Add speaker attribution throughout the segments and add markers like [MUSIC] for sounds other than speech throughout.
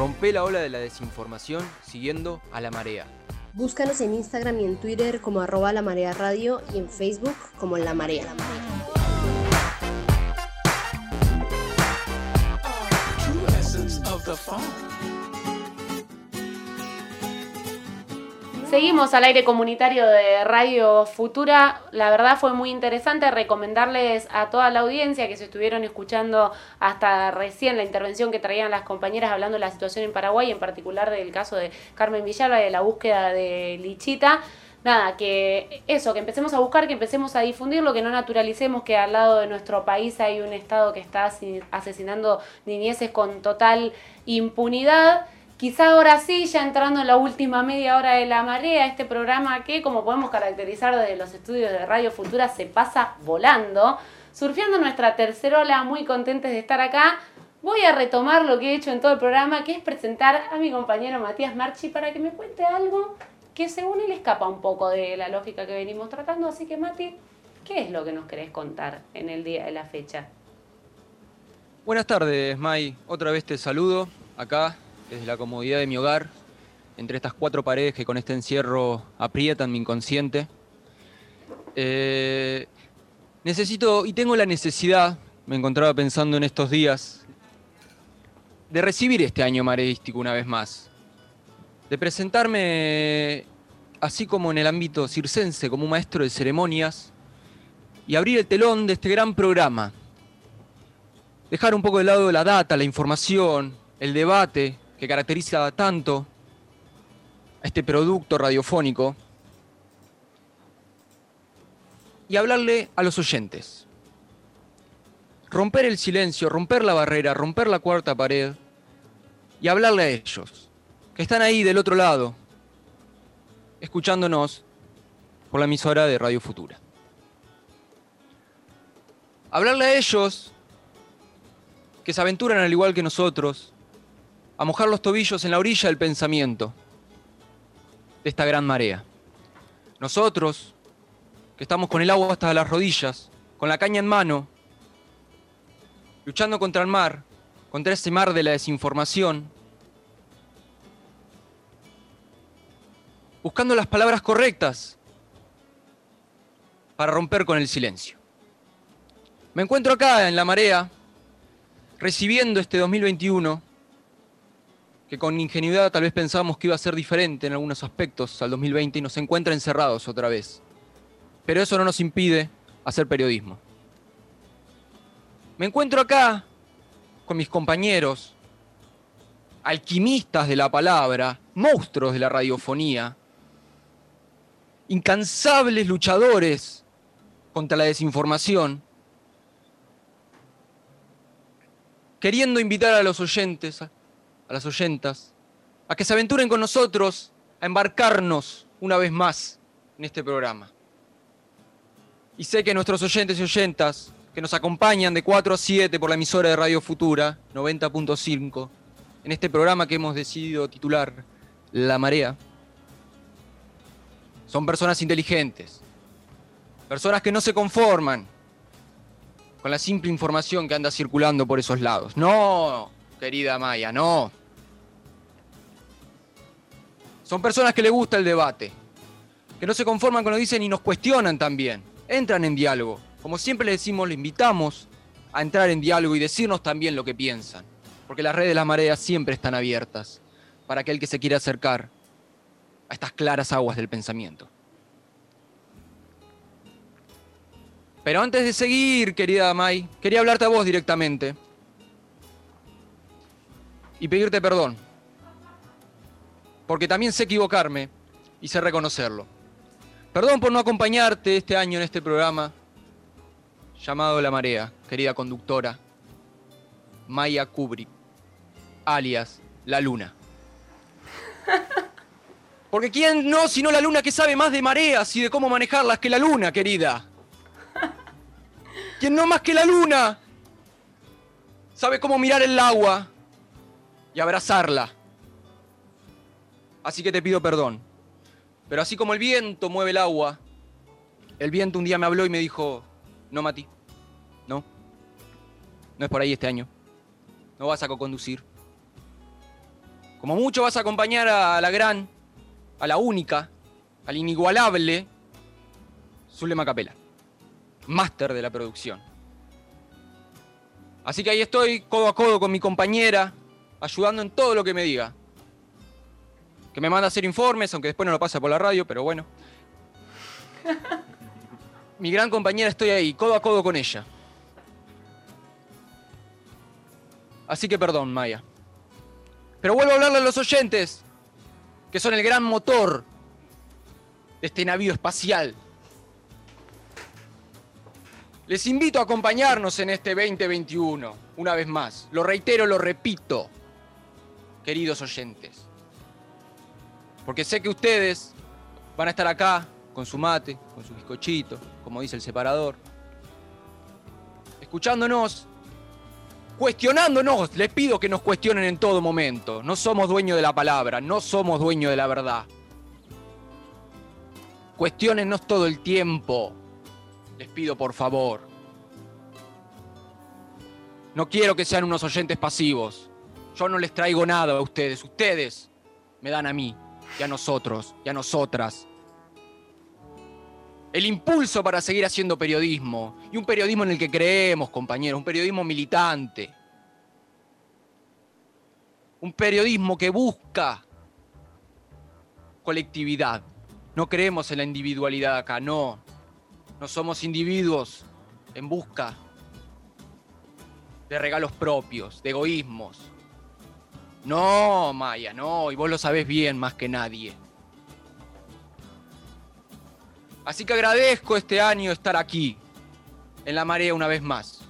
Speaker 1: Rompe la ola de la desinformación siguiendo a la marea.
Speaker 2: Búscanos en Instagram y en Twitter como arroba la marea radio y en Facebook como la marea.
Speaker 3: Seguimos al aire comunitario de Radio Futura. La verdad fue muy interesante recomendarles a toda la audiencia que se estuvieron escuchando hasta recién la intervención que traían las compañeras hablando de la situación en Paraguay, en particular del caso de Carmen Villalba y de la búsqueda de Lichita. Nada, que eso, que empecemos a buscar, que empecemos a difundirlo, que no naturalicemos que al lado de nuestro país hay un Estado que está asesinando niñeces con total impunidad Quizá ahora sí, ya entrando en la última media hora de la marea, este programa que, como podemos caracterizar desde los estudios de Radio Futura, se pasa volando. Surfeando nuestra tercera ola, muy contentes de estar acá. Voy a retomar lo que he hecho en todo el programa, que es presentar a mi compañero Matías Marchi para que me cuente algo que según él escapa un poco de la lógica que venimos tratando. Así que Mati, ¿qué es lo que nos querés contar en el día de la fecha?
Speaker 1: Buenas tardes, May. Otra vez te saludo acá desde la comodidad de mi hogar, entre estas cuatro paredes que con este encierro aprietan mi inconsciente. Eh, necesito y tengo la necesidad, me encontraba pensando en estos días, de recibir este año mareístico una vez más, de presentarme así como en el ámbito circense como un maestro de ceremonias y abrir el telón de este gran programa. Dejar un poco de lado la data, la información, el debate, que caracteriza tanto a este producto radiofónico y hablarle a los oyentes. Romper el silencio, romper la barrera, romper la cuarta pared y hablarle a ellos, que están ahí del otro lado, escuchándonos por la emisora de Radio Futura. Hablarle a ellos que se aventuran al igual que nosotros a mojar los tobillos en la orilla del pensamiento de esta gran marea. Nosotros, que estamos con el agua hasta las rodillas, con la caña en mano, luchando contra el mar, contra ese mar de la desinformación, buscando las palabras correctas para romper con el silencio. Me encuentro acá en la marea, recibiendo este 2021 que con ingenuidad tal vez pensábamos que iba a ser diferente en algunos aspectos al 2020 y nos encuentra encerrados otra vez. Pero eso no nos impide hacer periodismo. Me encuentro acá con mis compañeros, alquimistas de la palabra, monstruos de la radiofonía, incansables luchadores contra la desinformación, queriendo invitar a los oyentes a las oyentas, a que se aventuren con nosotros a embarcarnos una vez más en este programa. Y sé que nuestros oyentes y oyentas que nos acompañan de 4 a 7 por la emisora de Radio Futura 90.5, en este programa que hemos decidido titular La Marea, son personas inteligentes, personas que no se conforman con la simple información que anda circulando por esos lados. No, querida Maya, no. Son personas que le gusta el debate, que no se conforman con lo que dicen y nos cuestionan también. Entran en diálogo. Como siempre les decimos, le invitamos a entrar en diálogo y decirnos también lo que piensan. Porque las redes de las mareas siempre están abiertas para aquel que se quiera acercar a estas claras aguas del pensamiento. Pero antes de seguir, querida May, quería hablarte a vos directamente y pedirte perdón porque también sé equivocarme y sé reconocerlo. Perdón por no acompañarte este año en este programa llamado La Marea, querida conductora Maya Kubrick, alias La Luna. [LAUGHS] Porque quién no, sino la luna que sabe más de mareas y de cómo manejarlas que la luna, querida. ¿Quién no más que la luna? Sabe cómo mirar el agua y abrazarla así que te pido perdón. Pero así como el viento mueve el agua, el viento un día me habló y me dijo, no, Mati, no, no es por ahí este año, no vas a co-conducir. Como mucho vas a acompañar a la gran, a la única, al inigualable Zulema Capela, máster de la producción. Así que ahí estoy, codo a codo con mi compañera, ayudando en todo lo que me diga. Que me manda a hacer informes, aunque después no lo pasa por la radio, pero bueno. Mi gran compañera estoy ahí, codo a codo con ella. Así que perdón, Maya. Pero vuelvo a hablarle a los oyentes, que son el gran motor de este navío espacial. Les invito a acompañarnos en este 2021, una vez más. Lo reitero, lo repito, queridos oyentes. Porque sé que ustedes van a estar acá con su mate, con su bizcochito, como dice el separador, escuchándonos, cuestionándonos. Les pido que nos cuestionen en todo momento. No somos dueños de la palabra, no somos dueños de la verdad. Cuestionennos todo el tiempo. Les pido por favor. No quiero que sean unos oyentes pasivos. Yo no les traigo nada a ustedes. Ustedes me dan a mí y a nosotros y a nosotras. El impulso para seguir haciendo periodismo. Y un periodismo en el que creemos, compañeros. Un periodismo militante. Un periodismo que busca colectividad. No creemos en la individualidad acá, no. No somos individuos en busca de regalos propios, de egoísmos. No, Maya, no, y vos lo sabés bien más que nadie. Así que agradezco este año estar aquí, en la marea una vez más.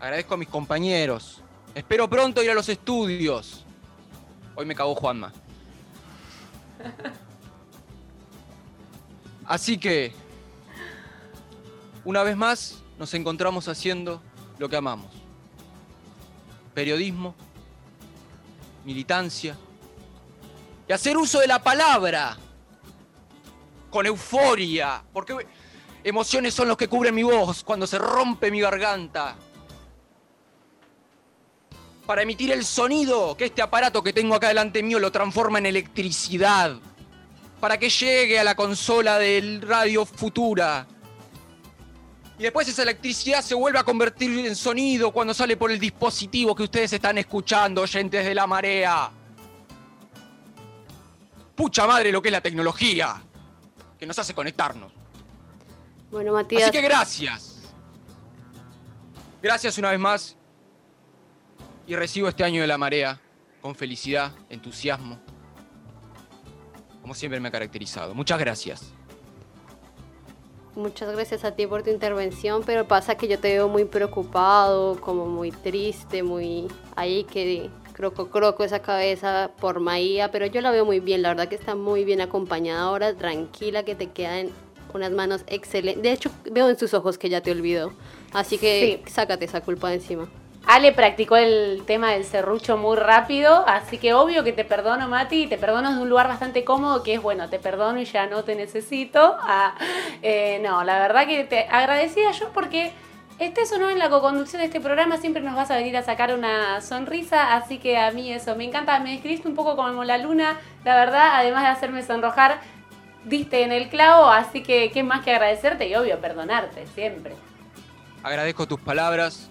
Speaker 1: Agradezco a mis compañeros. Espero pronto ir a los estudios. Hoy me cagó Juanma. Así que, una vez más, nos encontramos haciendo lo que amamos. Periodismo, militancia y hacer uso de la palabra con euforia, porque emociones son los que cubren mi voz cuando se rompe mi garganta. Para emitir el sonido que este aparato que tengo acá delante mío lo transforma en electricidad. Para que llegue a la consola del radio futura y después esa electricidad se vuelve a convertir en sonido cuando sale por el dispositivo que ustedes están escuchando, oyentes de la marea. Pucha madre lo que es la tecnología, que nos hace conectarnos.
Speaker 2: Bueno, Matías.
Speaker 1: Así que gracias. Gracias una vez más. Y recibo este año de la marea con felicidad, entusiasmo, como siempre me ha caracterizado. Muchas gracias.
Speaker 2: Muchas gracias a ti por tu intervención, pero pasa que yo te veo muy preocupado, como muy triste, muy ahí que croco croco esa cabeza por Maía, pero yo la veo muy bien, la verdad que está muy bien acompañada ahora, tranquila, que te quedan unas manos excelentes. De hecho, veo en sus ojos que ya te olvidó, así que sácate esa culpa de encima.
Speaker 3: Ale practicó el tema del serrucho muy rápido, así que obvio que te perdono, Mati, y te perdono desde un lugar bastante cómodo, que es bueno, te perdono y ya no te necesito. Ah, eh, no, la verdad que te agradecida yo porque estés o no en la co-conducción de este programa, siempre nos vas a venir a sacar una sonrisa, así que a mí eso me encanta. Me describiste un poco como la luna, la verdad, además de hacerme sonrojar, diste en el clavo, así que qué más que agradecerte y obvio perdonarte, siempre.
Speaker 1: Agradezco tus palabras,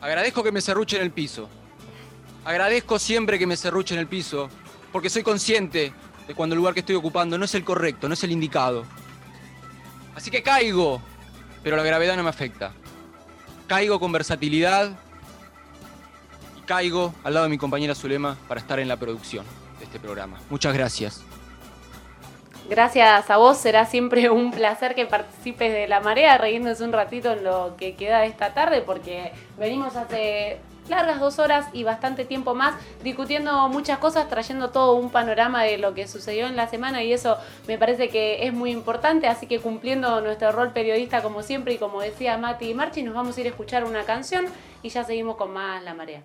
Speaker 1: Agradezco que me serruche en el piso. Agradezco siempre que me serruche en el piso, porque soy consciente de cuando el lugar que estoy ocupando no es el correcto, no es el indicado. Así que caigo, pero la gravedad no me afecta. Caigo con versatilidad y caigo al lado de mi compañera Zulema para estar en la producción de este programa. Muchas gracias.
Speaker 3: Gracias a vos, será siempre un placer que participes de la marea, reírnos un ratito en lo que queda de esta tarde, porque venimos hace largas dos horas y bastante tiempo más discutiendo muchas cosas, trayendo todo un panorama de lo que sucedió en la semana y eso me parece que es muy importante, así que cumpliendo nuestro rol periodista como siempre y como decía Mati y Marchi, nos vamos a ir a escuchar una canción y ya seguimos con más La Marea.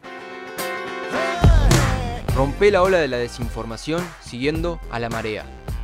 Speaker 1: Rompe la ola de la desinformación siguiendo a la marea.